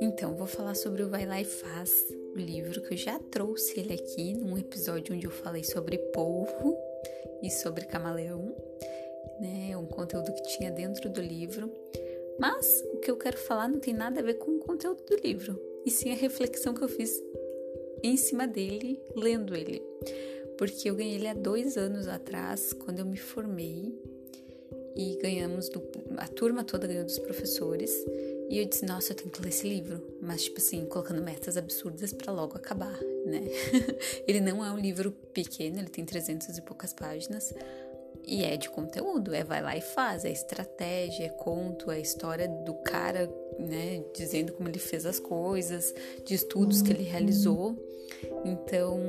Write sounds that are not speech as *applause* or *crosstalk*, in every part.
Então, vou falar sobre o Vai Lá e Faz, o livro que eu já trouxe ele aqui num episódio onde eu falei sobre polvo e sobre camaleão, né? Um conteúdo que tinha dentro do livro. Mas o que eu quero falar não tem nada a ver com o conteúdo do livro, e sim a reflexão que eu fiz em cima dele, lendo ele. Porque eu ganhei ele há dois anos atrás, quando eu me formei, e ganhamos, do, a turma toda ganhou dos professores. E eu disse, nossa, eu tenho que ler esse livro. Mas, tipo assim, colocando metas absurdas para logo acabar, né? *laughs* ele não é um livro pequeno, ele tem 300 e poucas páginas. E é de conteúdo, é vai lá e faz, é estratégia, é conto, é história do cara, né, dizendo como ele fez as coisas, de estudos que ele realizou. Então,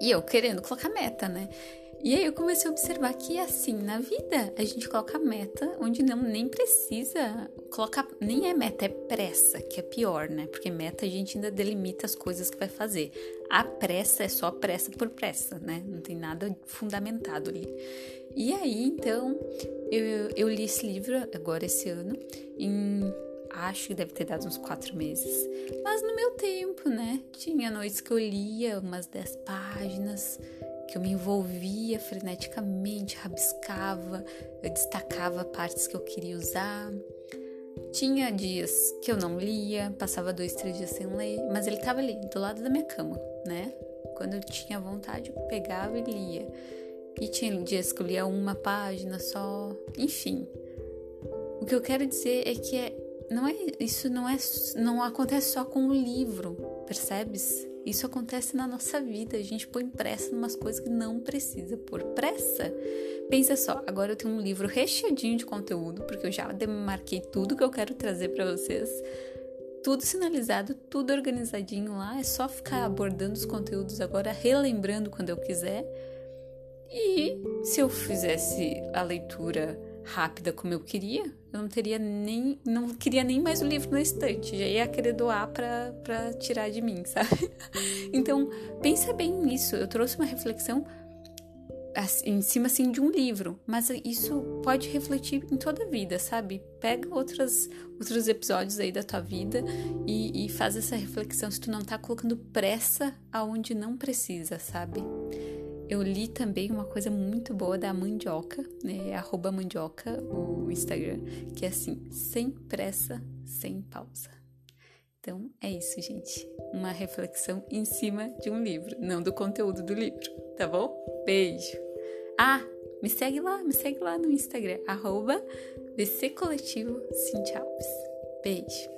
e eu querendo colocar meta, né? E aí eu comecei a observar que assim, na vida, a gente coloca meta onde não nem precisa colocar, nem é meta, é pressa, que é pior, né? Porque meta a gente ainda delimita as coisas que vai fazer. A pressa é só pressa por pressa, né? Não tem nada fundamentado ali. E aí, então, eu, eu li esse livro agora esse ano, em acho que deve ter dado uns quatro meses. Mas no meu tempo, né? Tinha noites que eu lia umas dez páginas que eu me envolvia freneticamente, rabiscava, eu destacava partes que eu queria usar. Tinha dias que eu não lia, passava dois, três dias sem ler, mas ele estava ali, do lado da minha cama, né? Quando eu tinha vontade, eu pegava e lia. E tinha dias que eu lia uma página só, enfim. O que eu quero dizer é que é, não é, isso não é, não acontece só com o livro, percebes? Isso acontece na nossa vida. A gente põe pressa em umas coisas que não precisa pôr pressa. Pensa só, agora eu tenho um livro recheadinho de conteúdo, porque eu já demarquei tudo que eu quero trazer para vocês. Tudo sinalizado, tudo organizadinho lá. É só ficar abordando os conteúdos agora, relembrando quando eu quiser. E se eu fizesse a leitura rápida como eu queria, eu não teria nem. Não queria nem mais o livro na estante. Já ia querer doar pra tirar de mim, *laughs* sabe? Então, pensa bem nisso. Eu trouxe uma reflexão em cima assim de um livro, mas isso pode refletir em toda a vida, sabe? Pega outras, outros episódios aí da tua vida e, e faz essa reflexão se tu não tá colocando pressa aonde não precisa, sabe? Eu li também uma coisa muito boa da Mandioca, né? Arroba Mandioca, o Instagram, que é assim, sem pressa, sem pausa. Então é isso, gente. Uma reflexão em cima de um livro, não do conteúdo do livro, tá bom? Beijo! Ah, me segue lá, me segue lá no Instagram, arroba VC Coletivo Cintia. Beijo!